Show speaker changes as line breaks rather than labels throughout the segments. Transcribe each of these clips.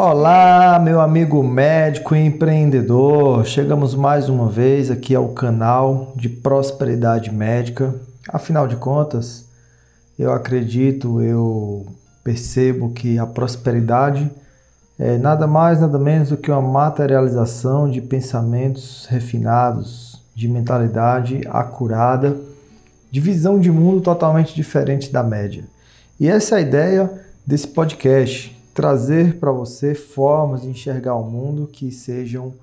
Olá, meu amigo médico e empreendedor. Chegamos mais uma vez aqui ao canal de Prosperidade Médica. Afinal de contas, eu acredito, eu percebo que a prosperidade é nada mais, nada menos do que uma materialização de pensamentos refinados, de mentalidade acurada, de visão de mundo totalmente diferente da média. E essa é a ideia desse podcast trazer para você formas de enxergar o mundo que sejam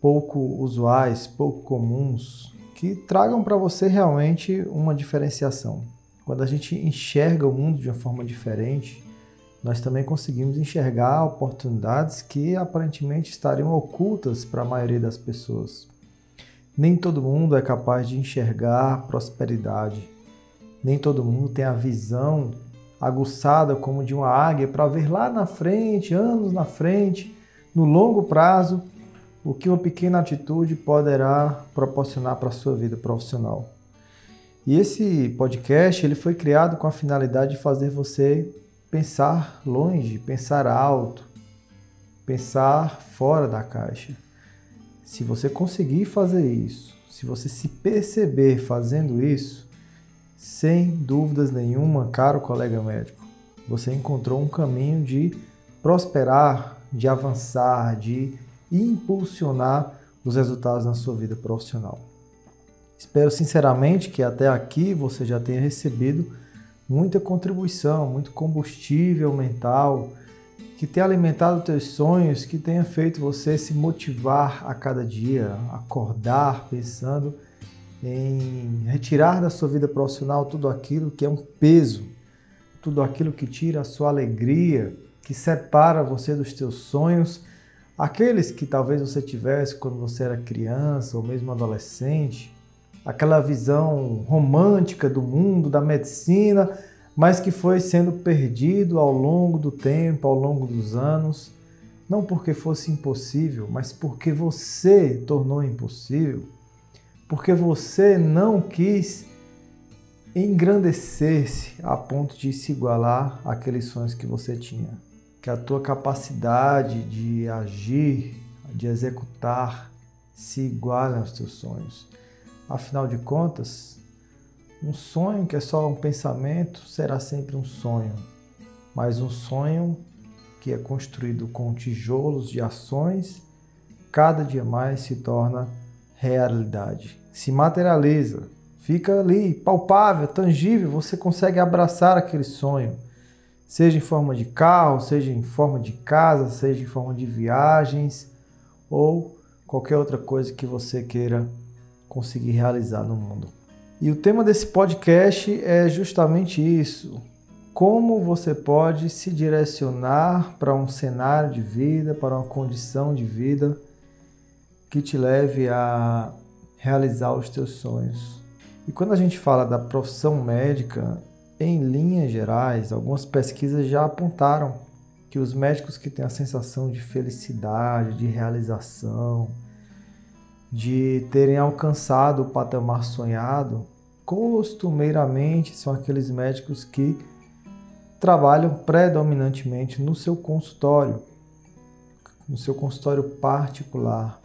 pouco usuais, pouco comuns, que tragam para você realmente uma diferenciação. Quando a gente enxerga o mundo de uma forma diferente, nós também conseguimos enxergar oportunidades que aparentemente estariam ocultas para a maioria das pessoas. Nem todo mundo é capaz de enxergar prosperidade. Nem todo mundo tem a visão aguçada como de uma águia para ver lá na frente, anos na frente, no longo prazo, o que uma pequena atitude poderá proporcionar para a sua vida profissional. E esse podcast ele foi criado com a finalidade de fazer você pensar longe, pensar alto, pensar fora da caixa. Se você conseguir fazer isso, se você se perceber fazendo isso, sem dúvidas nenhuma, caro colega médico, você encontrou um caminho de prosperar, de avançar, de impulsionar os resultados na sua vida profissional. Espero sinceramente que até aqui você já tenha recebido muita contribuição, muito combustível mental, que tenha alimentado teus sonhos, que tenha feito você se motivar a cada dia, acordar pensando em retirar da sua vida profissional tudo aquilo que é um peso, tudo aquilo que tira a sua alegria, que separa você dos teus sonhos, aqueles que talvez você tivesse quando você era criança ou mesmo adolescente, aquela visão romântica do mundo, da medicina, mas que foi sendo perdido ao longo do tempo, ao longo dos anos, não porque fosse impossível, mas porque você tornou impossível porque você não quis engrandecer-se a ponto de se igualar àqueles sonhos que você tinha. Que a tua capacidade de agir, de executar, se iguale aos teus sonhos. Afinal de contas, um sonho que é só um pensamento será sempre um sonho, mas um sonho que é construído com tijolos de ações, cada dia mais se torna realidade. Se materializa, fica ali palpável, tangível, você consegue abraçar aquele sonho, seja em forma de carro, seja em forma de casa, seja em forma de viagens ou qualquer outra coisa que você queira conseguir realizar no mundo. E o tema desse podcast é justamente isso: como você pode se direcionar para um cenário de vida, para uma condição de vida que te leve a realizar os teus sonhos. E quando a gente fala da profissão médica, em linhas gerais, algumas pesquisas já apontaram que os médicos que têm a sensação de felicidade, de realização, de terem alcançado o patamar sonhado, costumeiramente são aqueles médicos que trabalham predominantemente no seu consultório, no seu consultório particular,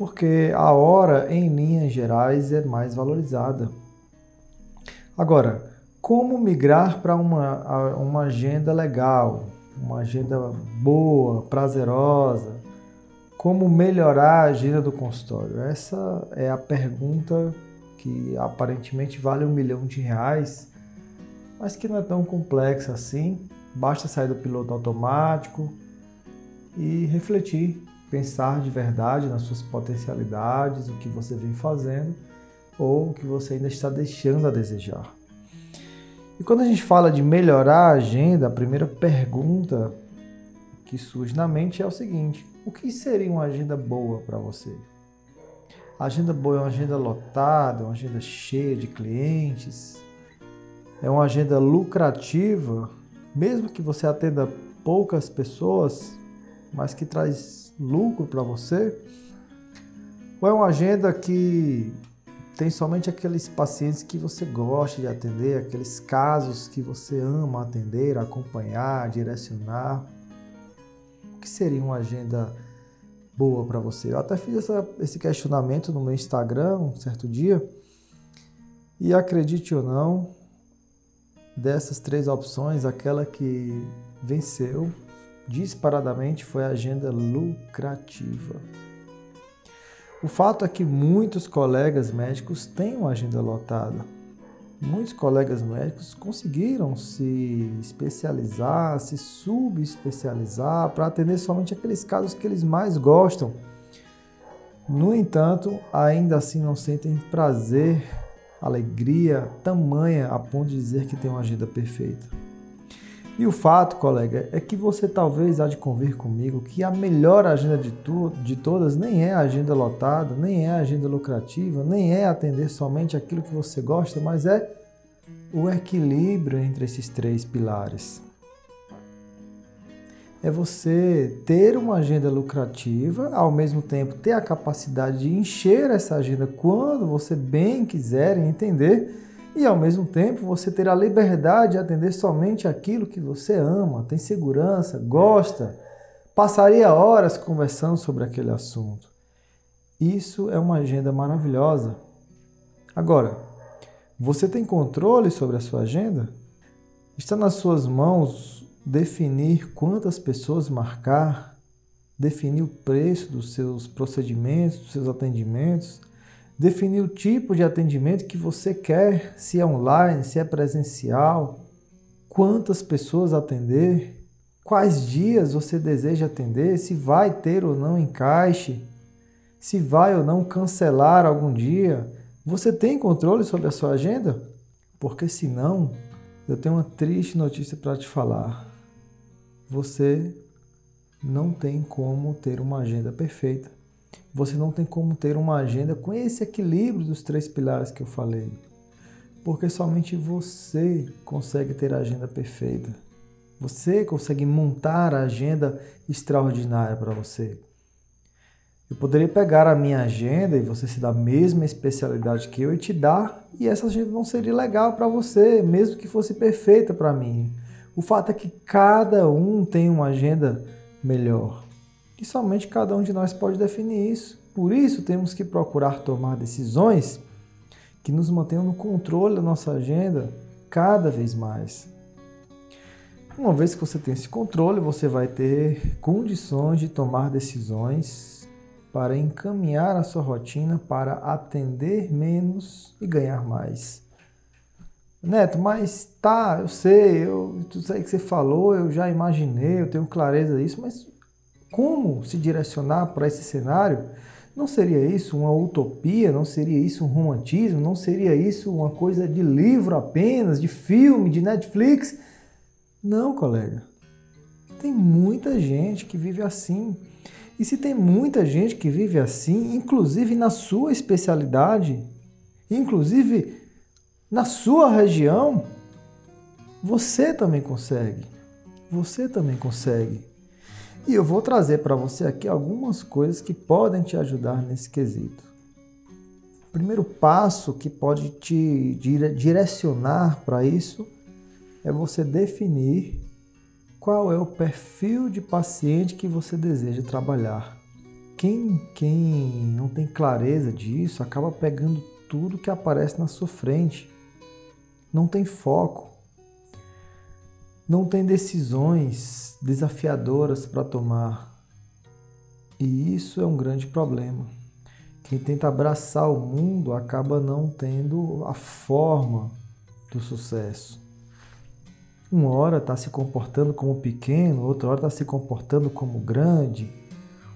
porque a hora, em linhas gerais, é mais valorizada. Agora, como migrar para uma, uma agenda legal, uma agenda boa, prazerosa? Como melhorar a agenda do consultório? Essa é a pergunta que aparentemente vale um milhão de reais, mas que não é tão complexa assim. Basta sair do piloto automático e refletir pensar de verdade nas suas potencialidades, o que você vem fazendo ou o que você ainda está deixando a desejar. E quando a gente fala de melhorar a agenda, a primeira pergunta que surge na mente é o seguinte: o que seria uma agenda boa para você? A agenda boa é uma agenda lotada, uma agenda cheia de clientes, é uma agenda lucrativa, mesmo que você atenda poucas pessoas, mas que traz lucro para você? Ou é uma agenda que tem somente aqueles pacientes que você gosta de atender, aqueles casos que você ama atender, acompanhar, direcionar? seria uma agenda boa para você? Eu até fiz essa, esse questionamento no meu Instagram um certo dia e acredite ou não, dessas três opções, aquela que venceu disparadamente foi a agenda lucrativa. O fato é que muitos colegas médicos têm uma agenda lotada. Muitos colegas médicos conseguiram se especializar, se subespecializar para atender somente aqueles casos que eles mais gostam. No entanto, ainda assim não sentem prazer, alegria tamanha a ponto de dizer que tem uma agenda perfeita. E o fato, colega, é que você talvez há de convir comigo que a melhor agenda de, tu, de todas nem é a agenda lotada, nem é a agenda lucrativa, nem é atender somente aquilo que você gosta, mas é o equilíbrio entre esses três pilares. É você ter uma agenda lucrativa, ao mesmo tempo ter a capacidade de encher essa agenda quando você bem quiser entender e ao mesmo tempo você ter a liberdade de atender somente aquilo que você ama, tem segurança, gosta, passaria horas conversando sobre aquele assunto. Isso é uma agenda maravilhosa. Agora, você tem controle sobre a sua agenda? Está nas suas mãos definir quantas pessoas marcar, definir o preço dos seus procedimentos, dos seus atendimentos, definir o tipo de atendimento que você quer, se é online, se é presencial, quantas pessoas atender, quais dias você deseja atender, se vai ter ou não encaixe, se vai ou não cancelar algum dia. Você tem controle sobre a sua agenda? Porque senão, eu tenho uma triste notícia para te falar. Você não tem como ter uma agenda perfeita você não tem como ter uma agenda com esse equilíbrio dos três pilares que eu falei. Porque somente você consegue ter a agenda perfeita. Você consegue montar a agenda extraordinária para você. Eu poderia pegar a minha agenda e você se dá a mesma especialidade que eu e te dar, e essa agenda não seria legal para você, mesmo que fosse perfeita para mim. O fato é que cada um tem uma agenda melhor e somente cada um de nós pode definir isso. Por isso, temos que procurar tomar decisões que nos mantenham no controle da nossa agenda cada vez mais. Uma vez que você tem esse controle, você vai ter condições de tomar decisões para encaminhar a sua rotina para atender menos e ganhar mais. Neto, mas tá, eu sei, eu, tudo isso aí que você falou, eu já imaginei, eu tenho clareza disso, mas como se direcionar para esse cenário, não seria isso uma utopia? Não seria isso um romantismo? Não seria isso uma coisa de livro apenas, de filme, de Netflix? Não, colega. Tem muita gente que vive assim. E se tem muita gente que vive assim, inclusive na sua especialidade, inclusive na sua região, você também consegue. Você também consegue. E eu vou trazer para você aqui algumas coisas que podem te ajudar nesse quesito. O primeiro passo que pode te direcionar para isso é você definir qual é o perfil de paciente que você deseja trabalhar. Quem, quem não tem clareza disso acaba pegando tudo que aparece na sua frente. Não tem foco não tem decisões desafiadoras para tomar. E isso é um grande problema. Quem tenta abraçar o mundo acaba não tendo a forma do sucesso. Uma hora está se comportando como pequeno, outra hora está se comportando como grande.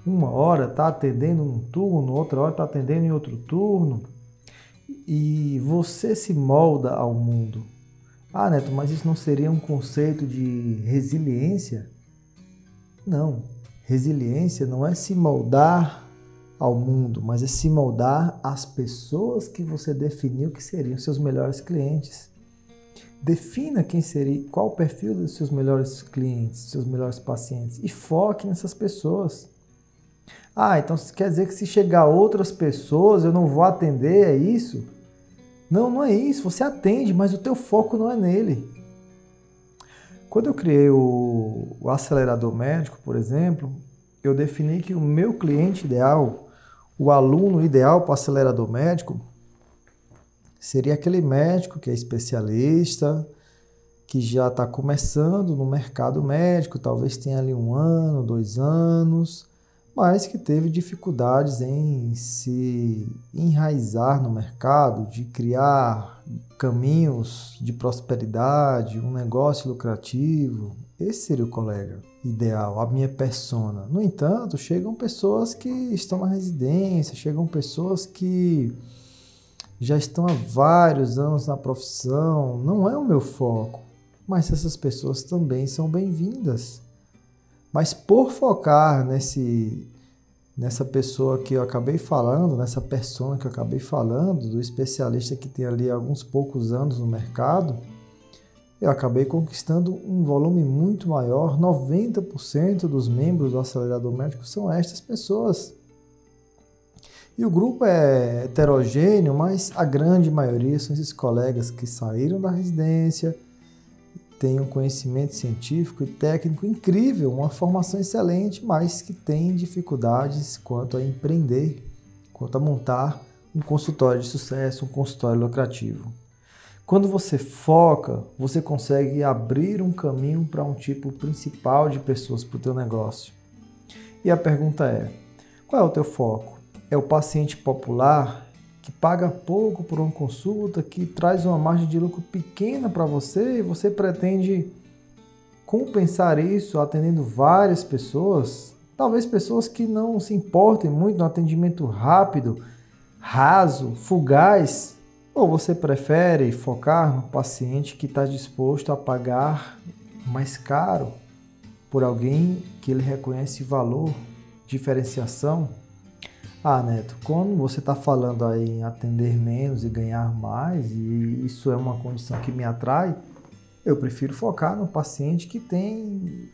Uma hora está atendendo num turno, outra hora está atendendo em outro turno. E você se molda ao mundo. Ah, Neto, mas isso não seria um conceito de resiliência? Não. Resiliência não é se moldar ao mundo, mas é se moldar às pessoas que você definiu que seriam seus melhores clientes. Defina quem seria, qual o perfil dos seus melhores clientes, seus melhores pacientes e foque nessas pessoas. Ah, então quer dizer que se chegar outras pessoas eu não vou atender, é isso? Não, não é isso. Você atende, mas o teu foco não é nele. Quando eu criei o, o acelerador médico, por exemplo, eu defini que o meu cliente ideal, o aluno ideal para o acelerador médico, seria aquele médico que é especialista, que já está começando no mercado médico, talvez tenha ali um ano, dois anos, mas que teve dificuldades em se enraizar no mercado, de criar caminhos de prosperidade, um negócio lucrativo. Esse seria o colega ideal, a minha persona. No entanto, chegam pessoas que estão na residência, chegam pessoas que já estão há vários anos na profissão, não é o meu foco, mas essas pessoas também são bem-vindas. Mas por focar nesse nessa pessoa que eu acabei falando, nessa persona que eu acabei falando, do especialista que tem ali alguns poucos anos no mercado, eu acabei conquistando um volume muito maior. 90% dos membros do acelerador médico são estas pessoas. E o grupo é heterogêneo, mas a grande maioria são esses colegas que saíram da residência, têm um conhecimento científico e técnico incrível, uma formação excelente, mas que têm dificuldades quanto a empreender, quanto a montar um consultório de sucesso, um consultório lucrativo. Quando você foca, você consegue abrir um caminho para um tipo principal de pessoas para o teu negócio. E a pergunta é: qual é o teu foco? é o paciente popular que paga pouco por uma consulta, que traz uma margem de lucro pequena para você e você pretende compensar isso atendendo várias pessoas, talvez pessoas que não se importem muito no atendimento rápido, raso, fugaz, ou você prefere focar no paciente que está disposto a pagar mais caro por alguém que ele reconhece valor, diferenciação? Ah, Neto, quando você está falando aí em atender menos e ganhar mais, e isso é uma condição que me atrai, eu prefiro focar no paciente que tem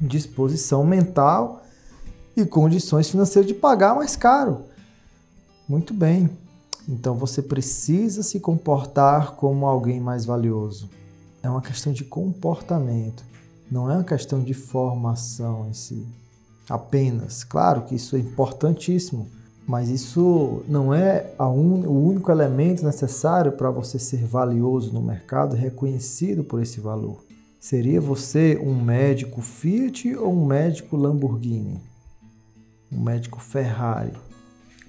disposição mental e condições financeiras de pagar mais caro. Muito bem. Então você precisa se comportar como alguém mais valioso. É uma questão de comportamento, não é uma questão de formação em si. Apenas. Claro que isso é importantíssimo mas isso não é un... o único elemento necessário para você ser valioso no mercado, reconhecido por esse valor. Seria você um médico Fiat ou um médico Lamborghini? Um médico Ferrari?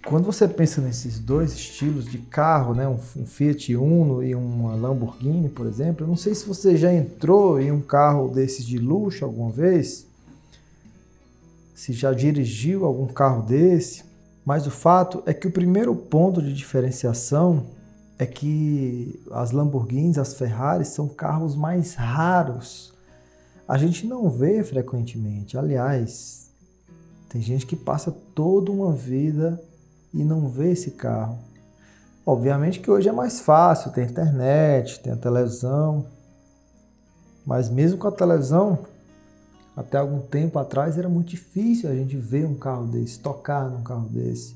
Quando você pensa nesses dois estilos de carro, né, um Fiat Uno e uma Lamborghini, por exemplo, eu não sei se você já entrou em um carro desses de luxo alguma vez, se já dirigiu algum carro desse, mas o fato é que o primeiro ponto de diferenciação é que as Lamborghinis, as Ferraris são carros mais raros. A gente não vê frequentemente. Aliás, tem gente que passa toda uma vida e não vê esse carro. Obviamente que hoje é mais fácil, tem internet, tem a televisão. Mas mesmo com a televisão, até algum tempo atrás era muito difícil a gente ver um carro desse, tocar num carro desse.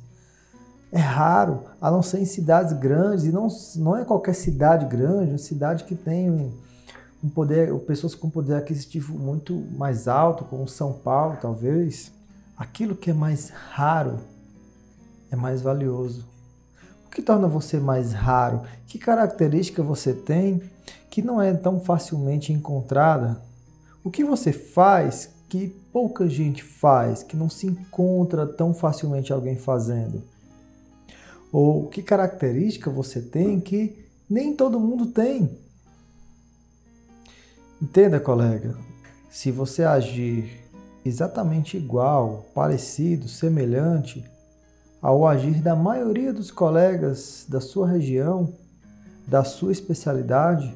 É raro, a não ser em cidades grandes, e não, não é qualquer cidade grande, uma cidade que tem um, um poder, pessoas com poder aquisitivo muito mais alto, como São Paulo, talvez. Aquilo que é mais raro é mais valioso. O que torna você mais raro? Que característica você tem que não é tão facilmente encontrada o que você faz que pouca gente faz, que não se encontra tão facilmente alguém fazendo? Ou que característica você tem que nem todo mundo tem? Entenda, colega, se você agir exatamente igual, parecido, semelhante ao agir da maioria dos colegas da sua região, da sua especialidade,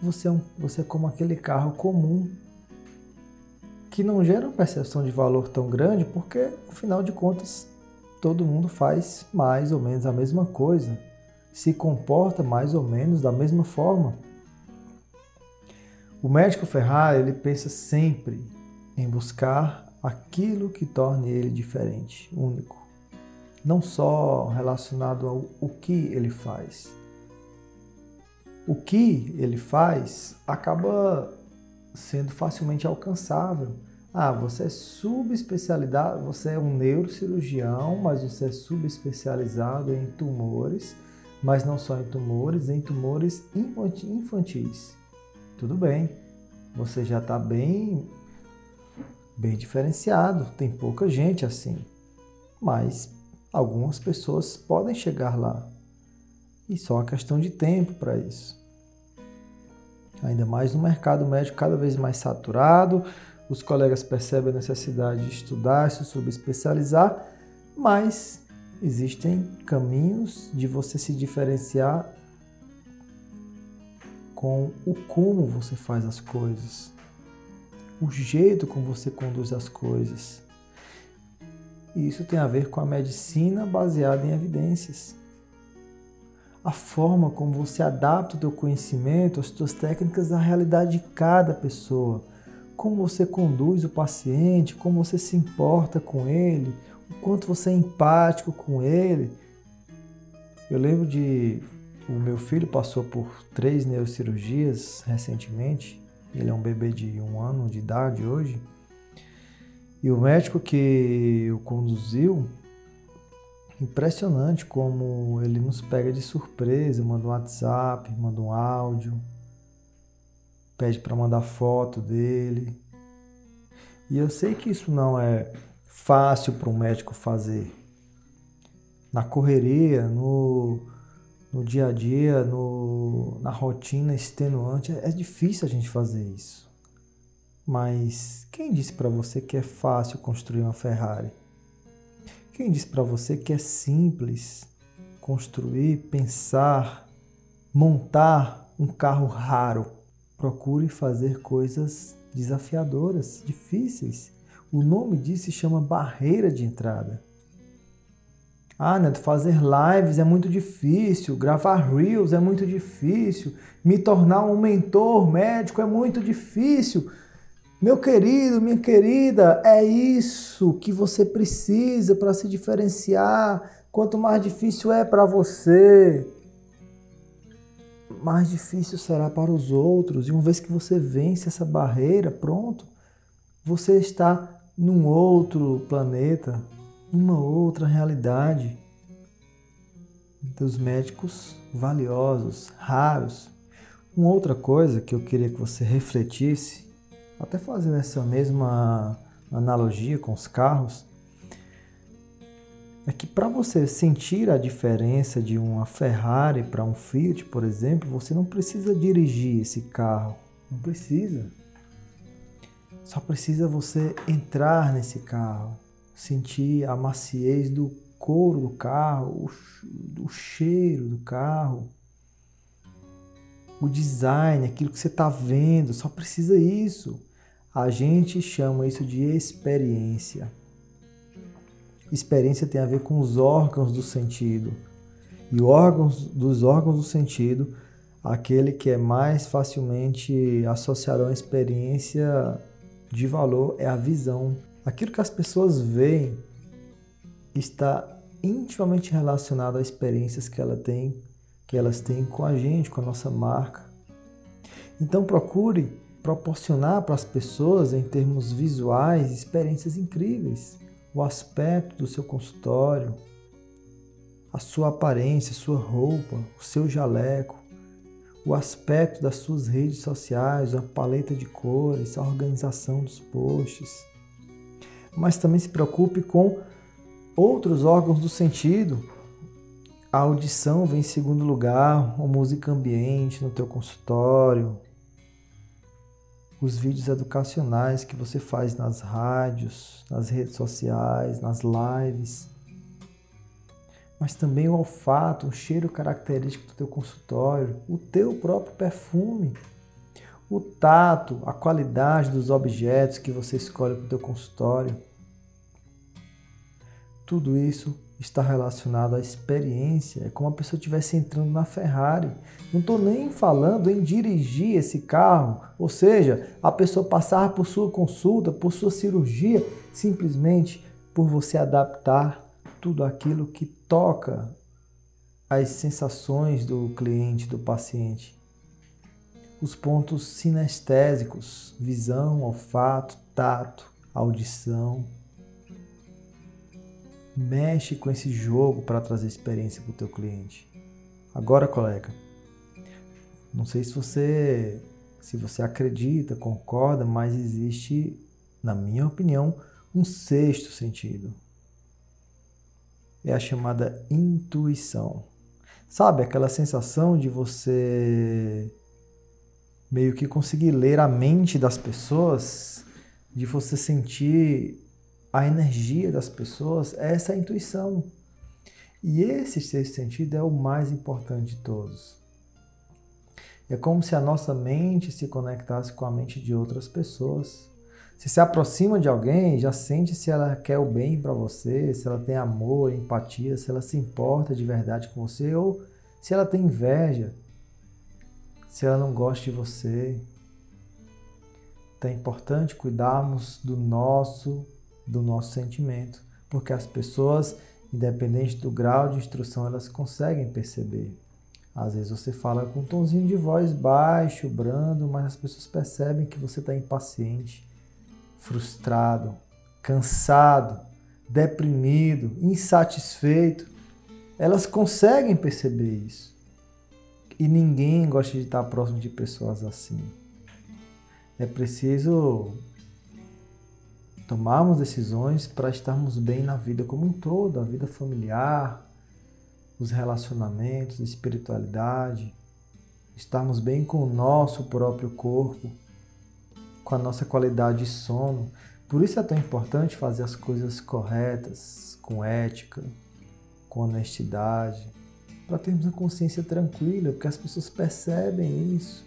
você é, um, você é como aquele carro comum que não gera uma percepção de valor tão grande, porque, afinal de contas, todo mundo faz mais ou menos a mesma coisa, se comporta mais ou menos da mesma forma. O médico Ferrari ele pensa sempre em buscar aquilo que torne ele diferente, único. Não só relacionado ao o que ele faz, o que ele faz acaba sendo facilmente alcançável. Ah, você é subespecializado, você é um neurocirurgião, mas você é subespecializado em tumores, mas não só em tumores, em tumores infantis. Tudo bem, você já está bem, bem diferenciado, tem pouca gente assim, mas algumas pessoas podem chegar lá. E só uma questão de tempo para isso. Ainda mais no mercado médico cada vez mais saturado, os colegas percebem a necessidade de estudar, se subespecializar, mas existem caminhos de você se diferenciar com o como você faz as coisas, o jeito como você conduz as coisas. E isso tem a ver com a medicina baseada em evidências. A forma como você adapta o teu conhecimento, as tuas técnicas à realidade de cada pessoa. Como você conduz o paciente, como você se importa com ele, o quanto você é empático com ele. Eu lembro de o meu filho passou por três neurocirurgias recentemente. Ele é um bebê de um ano de idade hoje. E o médico que o conduziu, impressionante como ele nos pega de surpresa, manda um WhatsApp, manda um áudio, pede para mandar foto dele. E eu sei que isso não é fácil para um médico fazer. Na correria, no, no dia a dia, no, na rotina extenuante, é difícil a gente fazer isso. Mas quem disse para você que é fácil construir uma Ferrari? Quem disse para você que é simples construir, pensar, montar um carro raro? Procure fazer coisas desafiadoras, difíceis. O nome disso se chama barreira de entrada. Ah, Neto, fazer lives é muito difícil, gravar reels é muito difícil, me tornar um mentor médico é muito difícil. Meu querido, minha querida, é isso que você precisa para se diferenciar. Quanto mais difícil é para você, mais difícil será para os outros. E uma vez que você vence essa barreira, pronto, você está num outro planeta, numa outra realidade. Dos médicos valiosos, raros. Uma outra coisa que eu queria que você refletisse até fazendo essa mesma analogia com os carros, é que para você sentir a diferença de uma Ferrari para um Fiat, por exemplo, você não precisa dirigir esse carro, não precisa. Só precisa você entrar nesse carro, sentir a maciez do couro do carro, o, cheiro do carro, o design, aquilo que você está vendo, só precisa isso. A gente chama isso de experiência. Experiência tem a ver com os órgãos do sentido. E órgãos dos órgãos do sentido, aquele que é mais facilmente associado a uma experiência de valor é a visão. Aquilo que as pessoas veem está intimamente relacionado às experiências que ela tem, que elas têm com a gente, com a nossa marca. Então procure proporcionar para as pessoas, em termos visuais, experiências incríveis. O aspecto do seu consultório, a sua aparência, sua roupa, o seu jaleco, o aspecto das suas redes sociais, a paleta de cores, a organização dos posts. Mas também se preocupe com outros órgãos do sentido. A audição vem em segundo lugar, a música ambiente no teu consultório, os vídeos educacionais que você faz nas rádios, nas redes sociais, nas lives, mas também o olfato, o cheiro característico do teu consultório, o teu próprio perfume, o tato, a qualidade dos objetos que você escolhe para o teu consultório. Tudo isso está relacionado à experiência. É como a pessoa estivesse entrando na Ferrari. Não estou nem falando em dirigir esse carro, ou seja, a pessoa passar por sua consulta, por sua cirurgia, simplesmente por você adaptar tudo aquilo que toca as sensações do cliente, do paciente. Os pontos sinestésicos, visão, olfato, tato, audição. Mexe com esse jogo para trazer experiência para o teu cliente. Agora, colega, não sei se você se você acredita, concorda, mas existe, na minha opinião, um sexto sentido. É a chamada intuição. Sabe aquela sensação de você meio que conseguir ler a mente das pessoas, de você sentir a energia das pessoas, essa é a intuição. E esse sexto sentido é o mais importante de todos. É como se a nossa mente se conectasse com a mente de outras pessoas. Se se aproxima de alguém, já sente se ela quer o bem para você, se ela tem amor, empatia, se ela se importa de verdade com você ou se ela tem inveja, se ela não gosta de você. Então é importante cuidarmos do nosso, do nosso sentimento, porque as pessoas, independente do grau de instrução, elas conseguem perceber. Às vezes você fala com um tonzinho de voz baixo, brando, mas as pessoas percebem que você está impaciente, frustrado, cansado, deprimido, insatisfeito. Elas conseguem perceber isso. E ninguém gosta de estar próximo de pessoas assim. É preciso tomarmos decisões para estarmos bem na vida como um todo, a vida familiar, os relacionamentos, a espiritualidade, estarmos bem com o nosso próprio corpo, com a nossa qualidade de sono. Por isso é tão importante fazer as coisas corretas, com ética, com honestidade, para termos a consciência tranquila, porque as pessoas percebem isso.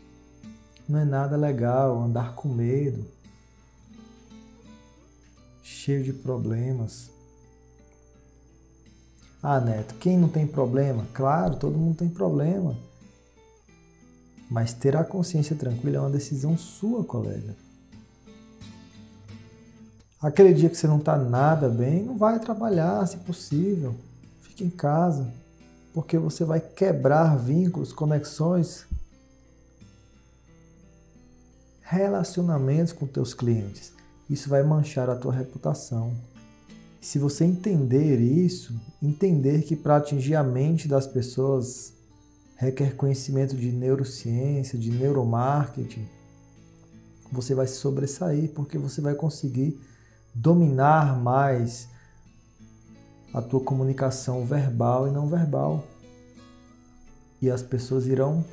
Não é nada legal andar com medo, cheio de problemas. Ah, Neto, quem não tem problema? Claro, todo mundo tem problema. Mas ter a consciência tranquila é uma decisão sua, colega. Aquele dia que você não está nada bem, não vai trabalhar, se possível. Fique em casa porque você vai quebrar vínculos, conexões, relacionamentos com teus clientes. Isso vai manchar a tua reputação. Se você entender isso, entender que para atingir a mente das pessoas requer conhecimento de neurociência, de neuromarketing, você vai se sobressair porque você vai conseguir dominar mais a tua comunicação verbal e não verbal. E as pessoas irão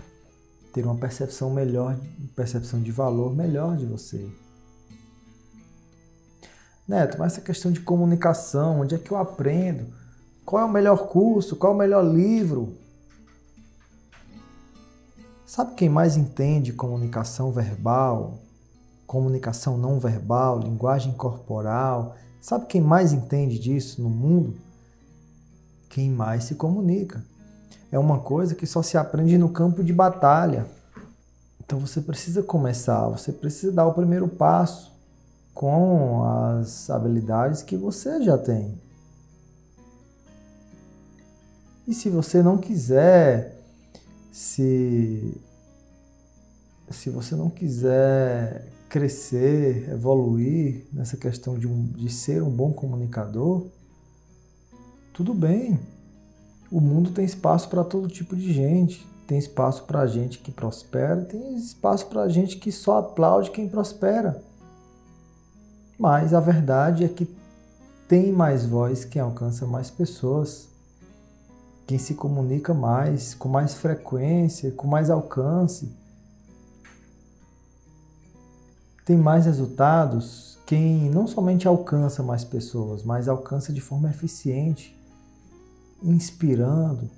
ter uma percepção melhor, percepção de valor melhor de você. Neto, mas essa questão de comunicação, onde é que eu aprendo? Qual é o melhor curso? Qual é o melhor livro? Sabe quem mais entende comunicação verbal, comunicação não verbal, linguagem corporal? Sabe quem mais entende disso no mundo? quem mais se comunica. É uma coisa que só se aprende no campo de batalha. Então você precisa começar, você precisa dar o primeiro passo com as habilidades que você já tem. E se você não quiser se se você não quiser crescer, evoluir nessa questão de, um, de ser um bom comunicador, tudo bem. O mundo tem espaço para todo tipo de gente. Tem espaço para gente que prospera, tem espaço para gente que só aplaude quem prospera. Mas a verdade é que tem mais voz quem alcança mais pessoas, quem se comunica mais, com mais frequência, com mais alcance. Tem mais resultados quem não somente alcança mais pessoas, mas alcança de forma eficiente inspirando,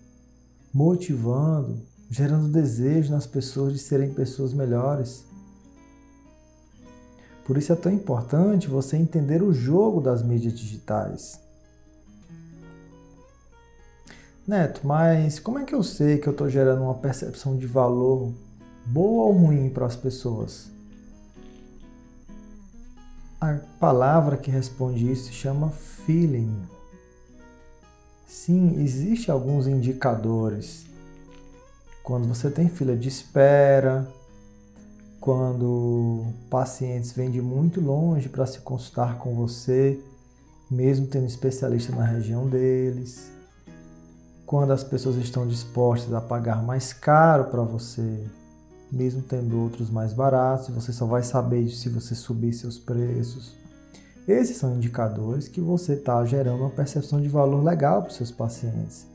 motivando, gerando desejo nas pessoas de serem pessoas melhores. Por isso é tão importante você entender o jogo das mídias digitais. Neto, mas como é que eu sei que eu estou gerando uma percepção de valor boa ou ruim para as pessoas? A palavra que responde isso se chama feeling. Sim, existem alguns indicadores. Quando você tem fila de espera, quando pacientes vêm de muito longe para se consultar com você, mesmo tendo especialista na região deles. Quando as pessoas estão dispostas a pagar mais caro para você, mesmo tendo outros mais baratos, você só vai saber se você subir seus preços. Esses são indicadores que você está gerando uma percepção de valor legal para os seus pacientes.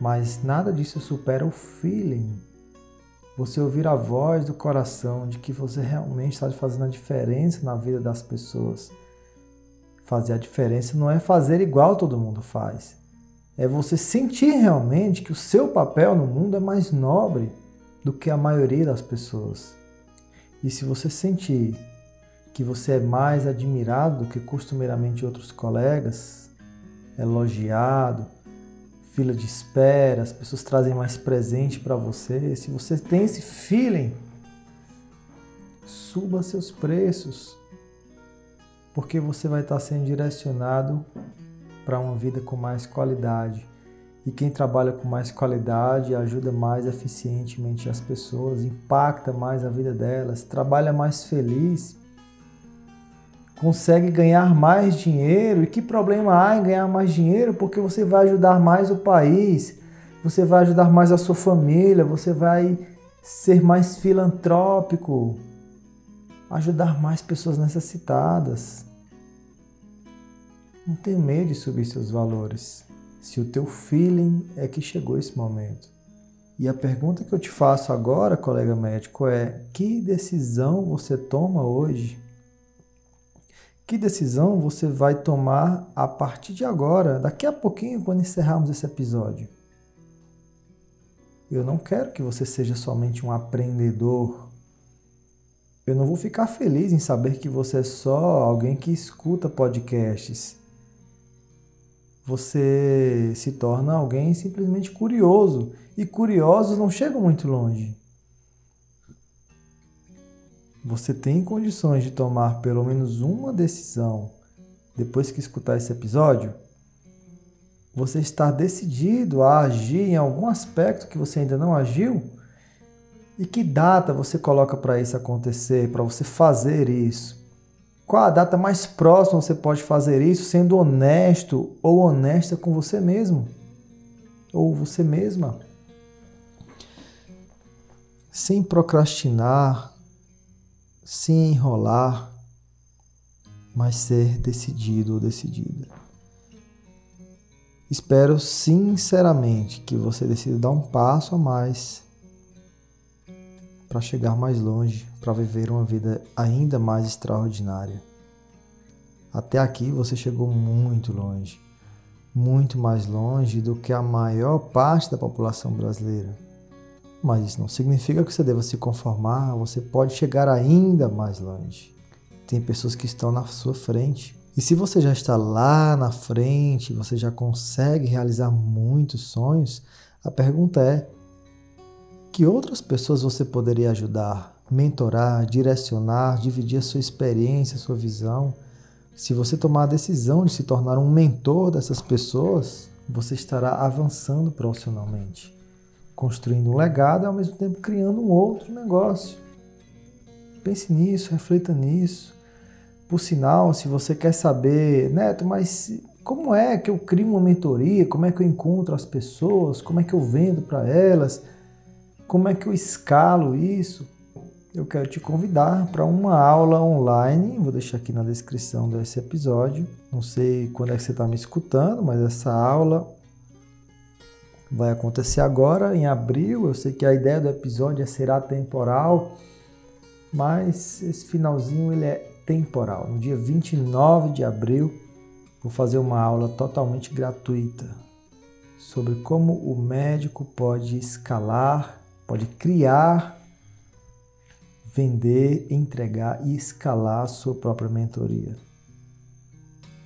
Mas nada disso supera o feeling. Você ouvir a voz do coração de que você realmente está fazendo a diferença na vida das pessoas. Fazer a diferença não é fazer igual todo mundo faz. É você sentir realmente que o seu papel no mundo é mais nobre do que a maioria das pessoas. E se você sentir que você é mais admirado do que costumeiramente outros colegas, elogiado, fila de espera, as pessoas trazem mais presente para você, se você tem esse feeling, suba seus preços, porque você vai estar sendo direcionado para uma vida com mais qualidade. E quem trabalha com mais qualidade ajuda mais eficientemente as pessoas, impacta mais a vida delas, trabalha mais feliz, consegue ganhar mais dinheiro. E que problema há em ganhar mais dinheiro? Porque você vai ajudar mais o país, você vai ajudar mais a sua família, você vai ser mais filantrópico, ajudar mais pessoas necessitadas. Não tenha medo de subir seus valores se o teu feeling é que chegou esse momento. E a pergunta que eu te faço agora, colega médico, é: que decisão você toma hoje? Que decisão você vai tomar a partir de agora, daqui a pouquinho, quando encerrarmos esse episódio? Eu não quero que você seja somente um aprendedor. Eu não vou ficar feliz em saber que você é só alguém que escuta podcasts você se torna alguém simplesmente curioso. E curiosos não chegam muito longe. Você tem condições de tomar pelo menos uma decisão depois que escutar esse episódio? Você está decidido a agir em algum aspecto que você ainda não agiu? E que data você coloca para isso acontecer, para você fazer isso? Qual a data mais próxima você pode fazer isso sendo honesto ou honesta com você mesmo? Ou você mesma? Sem procrastinar, sem enrolar, mas ser decidido ou decidida. Espero sinceramente que você decida dar um passo a mais para chegar mais longe, para viver uma vida ainda mais extraordinária. Até aqui você chegou muito longe, muito mais longe do que a maior parte da população brasileira. Mas isso não significa que você deva se conformar, você pode chegar ainda mais longe. Tem pessoas que estão na sua frente. E se você já está lá na frente, você já consegue realizar muitos sonhos, a pergunta é: que outras pessoas você poderia ajudar, mentorar, direcionar, dividir a sua experiência, a sua visão? Se você tomar a decisão de se tornar um mentor dessas pessoas, você estará avançando profissionalmente, construindo um legado e ao mesmo tempo criando um outro negócio. Pense nisso, reflita nisso. Por sinal, se você quer saber, Neto, mas como é que eu crio uma mentoria? Como é que eu encontro as pessoas? Como é que eu vendo para elas? Como é que eu escalo isso? Eu quero te convidar para uma aula online, vou deixar aqui na descrição desse episódio. Não sei quando é que você está me escutando, mas essa aula vai acontecer agora, em abril. Eu sei que a ideia do episódio é ser atemporal, mas esse finalzinho ele é temporal. No dia 29 de abril, vou fazer uma aula totalmente gratuita sobre como o médico pode escalar pode criar, vender, entregar e escalar a sua própria mentoria.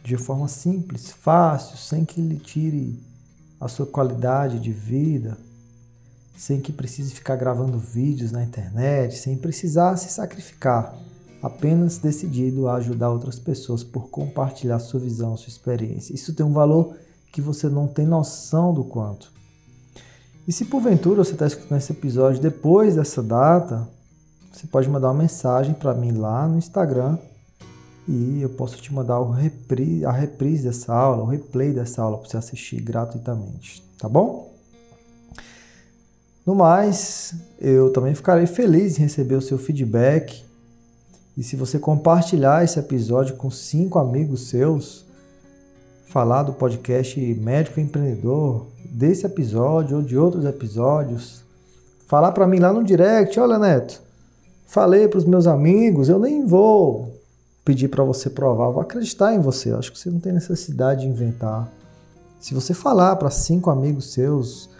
De forma simples, fácil, sem que lhe tire a sua qualidade de vida, sem que precise ficar gravando vídeos na internet, sem precisar se sacrificar, apenas decidido a ajudar outras pessoas por compartilhar sua visão, sua experiência. Isso tem um valor que você não tem noção do quanto. E se porventura você está escutando esse episódio depois dessa data, você pode mandar uma mensagem para mim lá no Instagram e eu posso te mandar o repri, a reprise dessa aula, o replay dessa aula para você assistir gratuitamente, tá bom? No mais, eu também ficarei feliz em receber o seu feedback. E se você compartilhar esse episódio com cinco amigos seus, falar do podcast Médico Empreendedor, desse episódio ou de outros episódios, falar para mim lá no direct, olha Neto, falei para os meus amigos, eu nem vou pedir para você provar, vou acreditar em você. Acho que você não tem necessidade de inventar. Se você falar para cinco amigos seus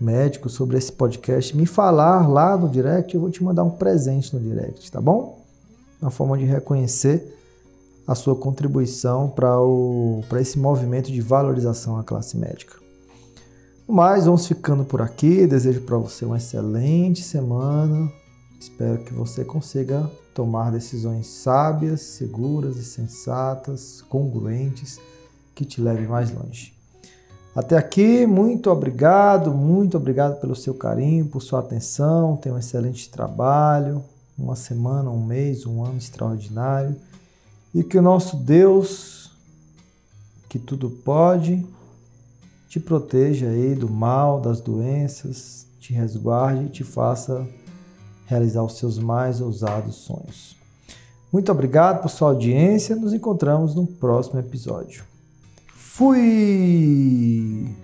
médicos sobre esse podcast, me falar lá no direct, eu vou te mandar um presente no direct, tá bom? Uma forma de reconhecer a sua contribuição para esse movimento de valorização à classe médica. Mas vamos ficando por aqui. Desejo para você uma excelente semana. Espero que você consiga tomar decisões sábias, seguras e sensatas, congruentes, que te levem mais longe. Até aqui, muito obrigado, muito obrigado pelo seu carinho, por sua atenção. Tenha um excelente trabalho, uma semana, um mês, um ano extraordinário. E que o nosso Deus, que tudo pode, te proteja aí do mal, das doenças, te resguarde e te faça realizar os seus mais ousados sonhos. Muito obrigado por sua audiência. Nos encontramos no próximo episódio. Fui!